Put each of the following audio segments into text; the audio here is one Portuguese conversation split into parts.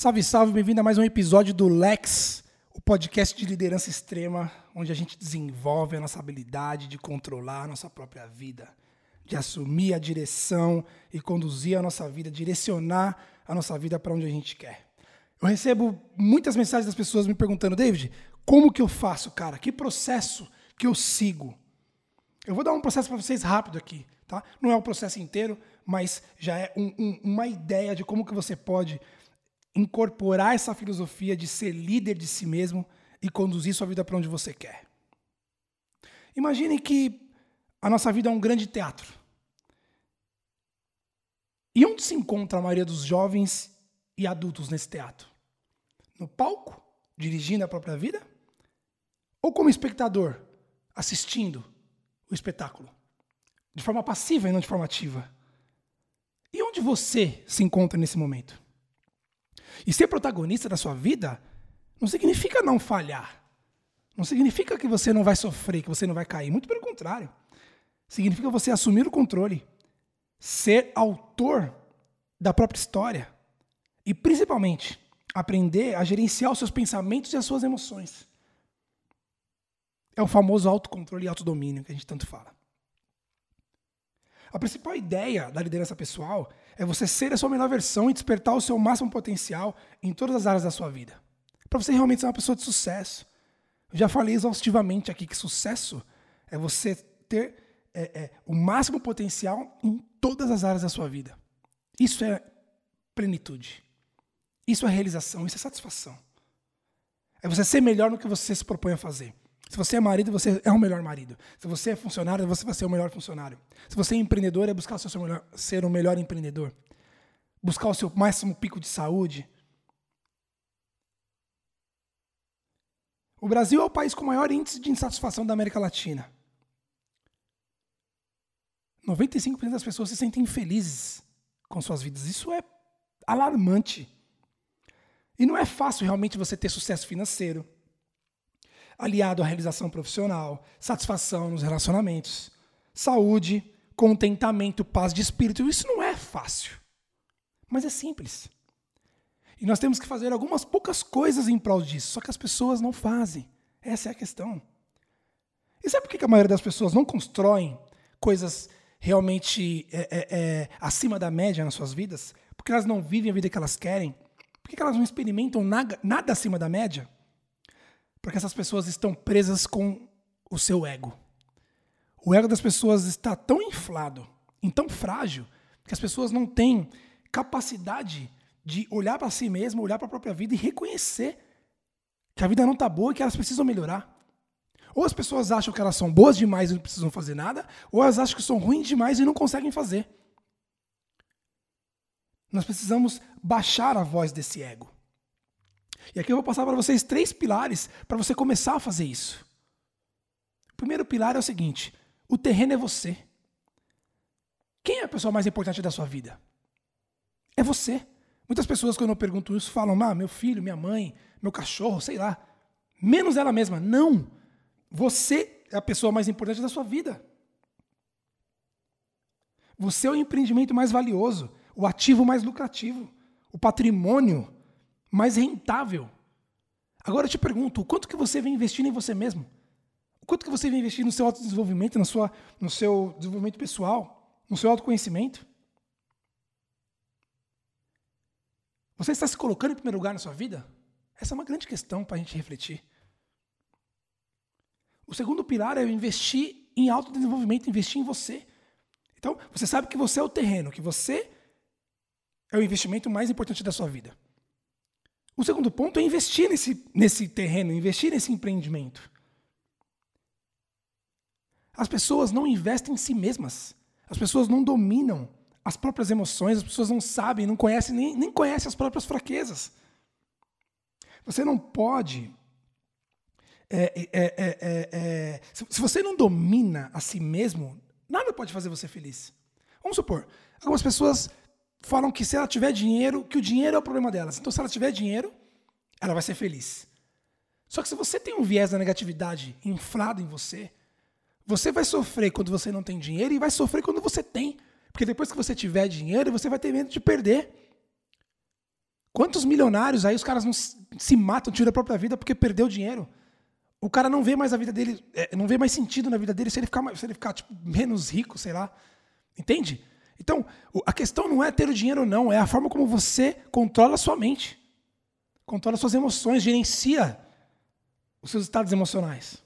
Salve, salve, bem-vindo a mais um episódio do Lex, o podcast de liderança extrema, onde a gente desenvolve a nossa habilidade de controlar a nossa própria vida, de assumir a direção e conduzir a nossa vida, direcionar a nossa vida para onde a gente quer. Eu recebo muitas mensagens das pessoas me perguntando, David, como que eu faço, cara? Que processo que eu sigo? Eu vou dar um processo para vocês rápido aqui, tá? Não é o processo inteiro, mas já é um, um, uma ideia de como que você pode incorporar essa filosofia de ser líder de si mesmo e conduzir sua vida para onde você quer. Imagine que a nossa vida é um grande teatro. E onde se encontra a maioria dos jovens e adultos nesse teatro? No palco, dirigindo a própria vida? Ou como espectador, assistindo o espetáculo? De forma passiva e não de forma ativa? E onde você se encontra nesse momento? E ser protagonista da sua vida não significa não falhar. Não significa que você não vai sofrer, que você não vai cair. Muito pelo contrário. Significa você assumir o controle, ser autor da própria história e, principalmente, aprender a gerenciar os seus pensamentos e as suas emoções. É o famoso autocontrole e autodomínio que a gente tanto fala. A principal ideia da liderança pessoal é você ser a sua melhor versão e despertar o seu máximo potencial em todas as áreas da sua vida. Para você realmente ser uma pessoa de sucesso. Eu já falei exaustivamente aqui que sucesso é você ter é, é, o máximo potencial em todas as áreas da sua vida. Isso é plenitude. Isso é realização, isso é satisfação. É você ser melhor no que você se propõe a fazer. Se você é marido, você é o melhor marido. Se você é funcionário, você vai ser o melhor funcionário. Se você é empreendedor, é buscar ser o melhor, ser o melhor empreendedor. Buscar o seu máximo pico de saúde. O Brasil é o país com maior índice de insatisfação da América Latina. 95% das pessoas se sentem infelizes com suas vidas. Isso é alarmante. E não é fácil realmente você ter sucesso financeiro aliado à realização profissional, satisfação nos relacionamentos, saúde, contentamento, paz de espírito. Isso não é fácil, mas é simples. E nós temos que fazer algumas poucas coisas em prol disso, só que as pessoas não fazem. Essa é a questão. E sabe por que a maioria das pessoas não constroem coisas realmente é, é, é, acima da média nas suas vidas? Porque elas não vivem a vida que elas querem? Por que elas não experimentam nada, nada acima da média? Porque essas pessoas estão presas com o seu ego. O ego das pessoas está tão inflado, e tão frágil, que as pessoas não têm capacidade de olhar para si mesmo, olhar para a própria vida e reconhecer que a vida não está boa e que elas precisam melhorar. Ou as pessoas acham que elas são boas demais e não precisam fazer nada, ou elas acham que são ruins demais e não conseguem fazer. Nós precisamos baixar a voz desse ego. E aqui eu vou passar para vocês três pilares para você começar a fazer isso. O primeiro pilar é o seguinte: o terreno é você. Quem é a pessoa mais importante da sua vida? É você. Muitas pessoas, quando eu pergunto isso, falam: ah, meu filho, minha mãe, meu cachorro, sei lá. Menos ela mesma. Não. Você é a pessoa mais importante da sua vida. Você é o empreendimento mais valioso, o ativo mais lucrativo, o patrimônio mais rentável. Agora eu te pergunto, o quanto que você vem investindo em você mesmo? O quanto que você vem investindo no seu autodesenvolvimento, na sua, no seu desenvolvimento pessoal, no seu autoconhecimento? Você está se colocando em primeiro lugar na sua vida? Essa é uma grande questão para a gente refletir. O segundo pilar é investir em autodesenvolvimento, investir em você. Então, você sabe que você é o terreno, que você é o investimento mais importante da sua vida. O segundo ponto é investir nesse, nesse terreno, investir nesse empreendimento. As pessoas não investem em si mesmas. As pessoas não dominam as próprias emoções, as pessoas não sabem, não conhecem, nem, nem conhecem as próprias fraquezas. Você não pode. É, é, é, se você não domina a si mesmo, nada pode fazer você feliz. Vamos supor, algumas pessoas falam que se ela tiver dinheiro, que o dinheiro é o problema delas. Então, se ela tiver dinheiro, ela vai ser feliz. Só que se você tem um viés da negatividade inflado em você, você vai sofrer quando você não tem dinheiro e vai sofrer quando você tem. Porque depois que você tiver dinheiro, você vai ter medo de perder. Quantos milionários aí os caras não se matam, tiram a própria vida porque perdeu dinheiro? O cara não vê mais a vida dele, é, não vê mais sentido na vida dele se ele ficar, se ele ficar tipo, menos rico, sei lá. Entende? Então, a questão não é ter o dinheiro não, é a forma como você controla a sua mente, controla suas emoções, gerencia os seus estados emocionais.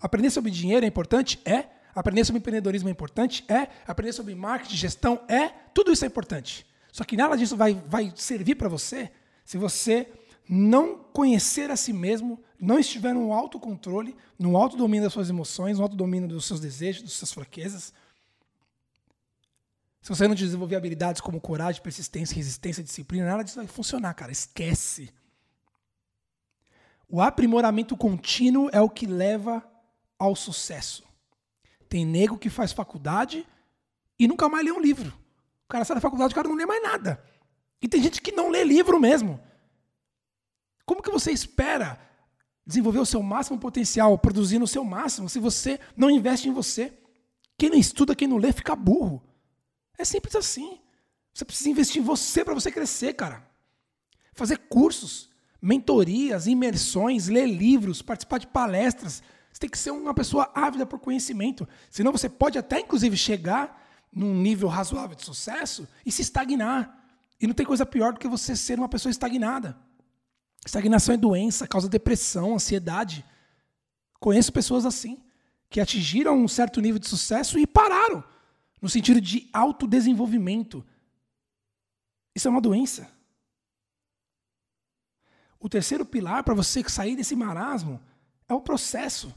Aprender sobre dinheiro é importante? É. Aprender sobre empreendedorismo é importante? É. Aprender sobre marketing, gestão? É. Tudo isso é importante. Só que nada disso vai, vai servir para você se você não conhecer a si mesmo, não estiver no autocontrole, no autodomínio das suas emoções, no autodomínio dos seus desejos, das suas fraquezas. Se você não desenvolver habilidades como coragem, persistência, resistência, disciplina, nada disso vai funcionar, cara. Esquece. O aprimoramento contínuo é o que leva ao sucesso. Tem nego que faz faculdade e nunca mais lê um livro. O cara sai da faculdade, o cara não lê mais nada. E tem gente que não lê livro mesmo. Como que você espera desenvolver o seu máximo potencial, produzir no seu máximo, se você não investe em você? Quem não estuda, quem não lê, fica burro. É simples assim. Você precisa investir em você para você crescer, cara. Fazer cursos, mentorias, imersões, ler livros, participar de palestras. Você tem que ser uma pessoa ávida por conhecimento. Senão você pode até, inclusive, chegar num nível razoável de sucesso e se estagnar. E não tem coisa pior do que você ser uma pessoa estagnada. Estagnação é doença, causa depressão, ansiedade. Conheço pessoas assim, que atingiram um certo nível de sucesso e pararam, no sentido de autodesenvolvimento. Isso é uma doença. O terceiro pilar para você sair desse marasmo é o processo.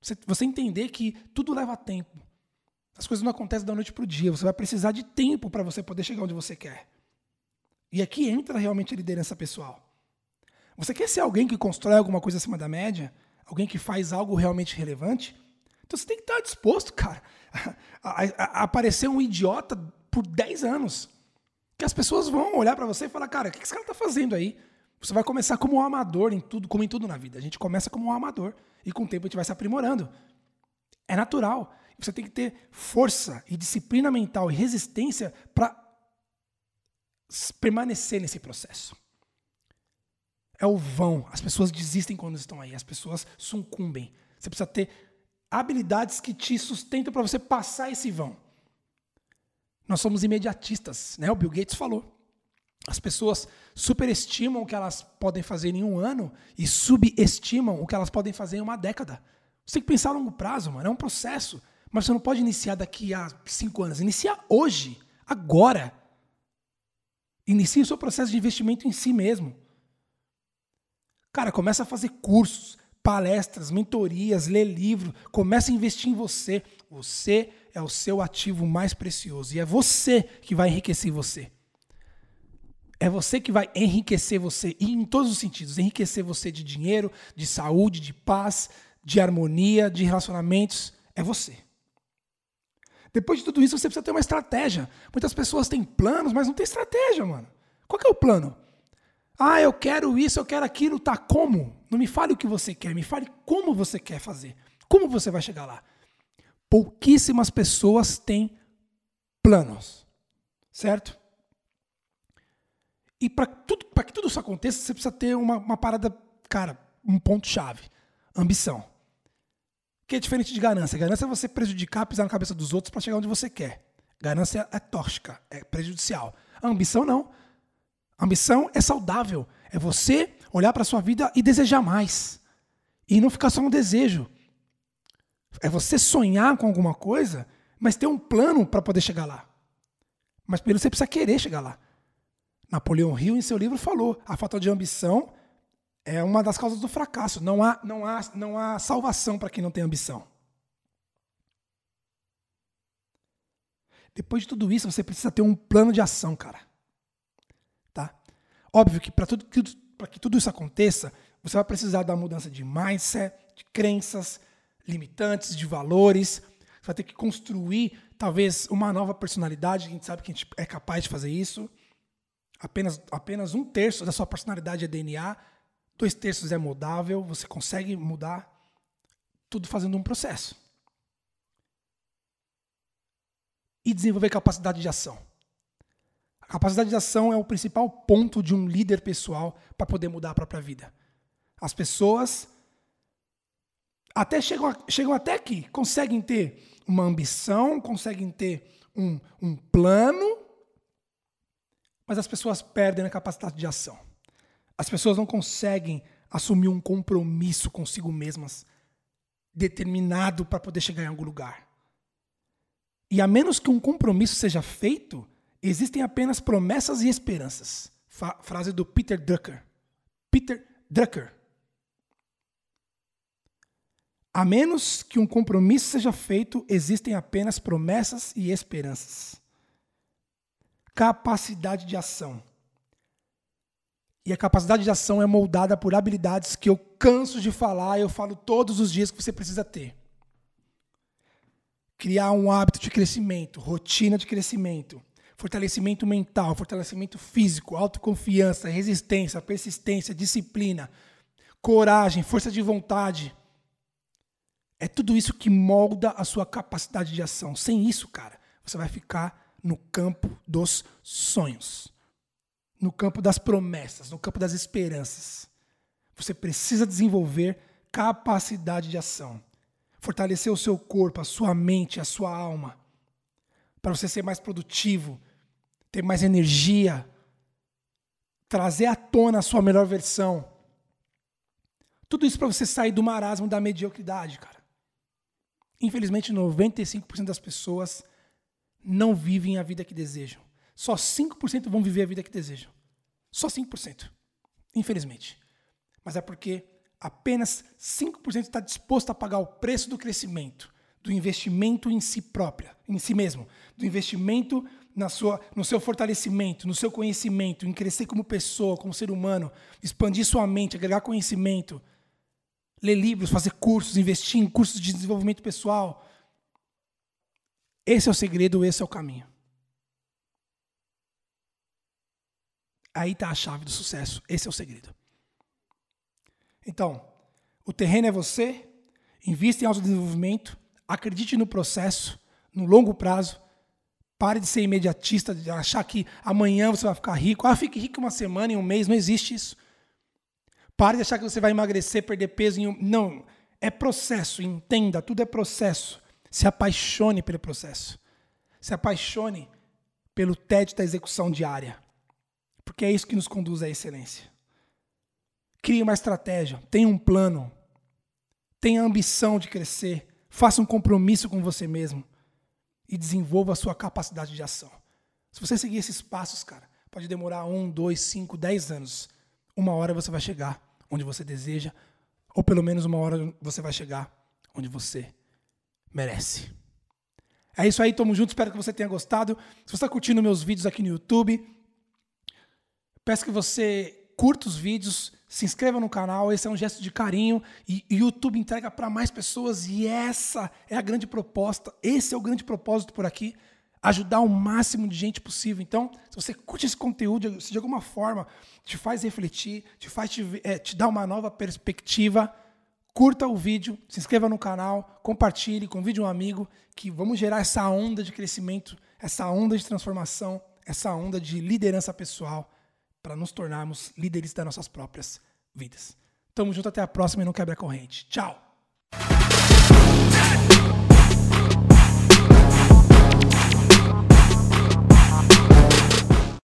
Você, entender que tudo leva tempo. As coisas não acontecem da noite para o dia. Você vai precisar de tempo para você poder chegar onde você quer. E aqui entra realmente a liderança pessoal. Você quer ser alguém que constrói alguma coisa acima da média? Alguém que faz algo realmente relevante? Então você tem que estar disposto, cara, a, a, a aparecer um idiota por 10 anos. Que as pessoas vão olhar para você e falar, cara, o que esse cara está fazendo aí? Você vai começar como um amador em tudo, como em tudo na vida. A gente começa como um amador e com o tempo a gente vai se aprimorando. É natural. Você tem que ter força e disciplina mental e resistência para permanecer nesse processo é o vão. As pessoas desistem quando estão aí, as pessoas sucumbem. Você precisa ter habilidades que te sustentam para você passar esse vão. Nós somos imediatistas, né? O Bill Gates falou. As pessoas superestimam o que elas podem fazer em um ano e subestimam o que elas podem fazer em uma década. Você tem que pensar a longo prazo, mano. É um processo. Mas você não pode iniciar daqui a cinco anos. Inicia hoje, agora. Inicie o seu processo de investimento em si mesmo. Cara, começa a fazer cursos, palestras, mentorias, ler livro, começa a investir em você. Você é o seu ativo mais precioso e é você que vai enriquecer você. É você que vai enriquecer você e em todos os sentidos, enriquecer você de dinheiro, de saúde, de paz, de harmonia, de relacionamentos, é você. Depois de tudo isso, você precisa ter uma estratégia. Muitas pessoas têm planos, mas não tem estratégia, mano. Qual é o plano? Ah, eu quero isso, eu quero aquilo, tá como? Não me fale o que você quer, me fale como você quer fazer. Como você vai chegar lá? Pouquíssimas pessoas têm planos, certo? E para que tudo isso aconteça, você precisa ter uma, uma parada, cara, um ponto-chave: ambição. Que é diferente de ganância. Ganância é você prejudicar, pisar na cabeça dos outros para chegar onde você quer. Ganância é tóxica, é prejudicial. A ambição não. A ambição é saudável. É você olhar para a sua vida e desejar mais. E não ficar só no desejo. É você sonhar com alguma coisa, mas ter um plano para poder chegar lá. Mas primeiro você precisa querer chegar lá. Napoleão Hill, em seu livro, falou: a falta de ambição é uma das causas do fracasso. Não há, não há, não há salvação para quem não tem ambição. Depois de tudo isso, você precisa ter um plano de ação, cara. Óbvio que para tudo, que tudo isso aconteça, você vai precisar da mudança de mindset, de crenças limitantes, de valores. Você vai ter que construir, talvez, uma nova personalidade. A gente sabe que a gente é capaz de fazer isso. Apenas, apenas um terço da sua personalidade é DNA, dois terços é mudável. Você consegue mudar tudo fazendo um processo. E desenvolver capacidade de ação. Capacidade de ação é o principal ponto de um líder pessoal para poder mudar a própria vida. As pessoas até chegam, chegam até aqui, conseguem ter uma ambição, conseguem ter um, um plano, mas as pessoas perdem a capacidade de ação. As pessoas não conseguem assumir um compromisso consigo mesmas determinado para poder chegar em algum lugar. E a menos que um compromisso seja feito, existem apenas promessas e esperanças. Fa frase do Peter Drucker. Peter Drucker. A menos que um compromisso seja feito, existem apenas promessas e esperanças. Capacidade de ação. E a capacidade de ação é moldada por habilidades que eu canso de falar, eu falo todos os dias que você precisa ter. Criar um hábito de crescimento, rotina de crescimento, fortalecimento mental, fortalecimento físico, autoconfiança, resistência, persistência, disciplina, coragem, força de vontade. É tudo isso que molda a sua capacidade de ação. Sem isso, cara, você vai ficar no campo dos sonhos, no campo das promessas, no campo das esperanças. Você precisa desenvolver capacidade de ação, fortalecer o seu corpo, a sua mente, a sua alma, para você ser mais produtivo, ter mais energia, trazer à tona a sua melhor versão. Tudo isso para você sair do marasmo da mediocridade, cara. Infelizmente, 95% das pessoas não vivem a vida que desejam. Só 5% vão viver a vida que desejam. Só 5%. Infelizmente. Mas é porque apenas 5% está disposto a pagar o preço do crescimento, do investimento em si própria, em si mesmo, do investimento na sua, no seu fortalecimento, no seu conhecimento, em crescer como pessoa, como ser humano, expandir sua mente, agregar conhecimento ler livros, fazer cursos, investir em cursos de desenvolvimento pessoal. Esse é o segredo, esse é o caminho. Aí está a chave do sucesso. Esse é o segredo. Então, o terreno é você. Invista em autodesenvolvimento. Acredite no processo, no longo prazo. Pare de ser imediatista, de achar que amanhã você vai ficar rico. Ah, fique rico uma semana, em um mês. Não existe isso. Pare de achar que você vai emagrecer, perder peso. Em um... Não, é processo. Entenda, tudo é processo. Se apaixone pelo processo. Se apaixone pelo TED da execução diária. Porque é isso que nos conduz à excelência. Crie uma estratégia, tenha um plano, tenha a ambição de crescer, faça um compromisso com você mesmo e desenvolva a sua capacidade de ação. Se você seguir esses passos, cara, pode demorar um, dois, cinco, dez anos. Uma hora você vai chegar onde você deseja, ou pelo menos uma hora você vai chegar onde você merece. É isso aí, tamo junto, espero que você tenha gostado. Se você está curtindo meus vídeos aqui no YouTube, peço que você curta os vídeos, se inscreva no canal, esse é um gesto de carinho e o YouTube entrega para mais pessoas e essa é a grande proposta, esse é o grande propósito por aqui ajudar o máximo de gente possível. Então, se você curte esse conteúdo, se de alguma forma te faz refletir, te faz te, é, te dar uma nova perspectiva, curta o vídeo, se inscreva no canal, compartilhe, convide um amigo, que vamos gerar essa onda de crescimento, essa onda de transformação, essa onda de liderança pessoal para nos tornarmos líderes das nossas próprias vidas. Tamo junto, até a próxima e não quebra a corrente. Tchau!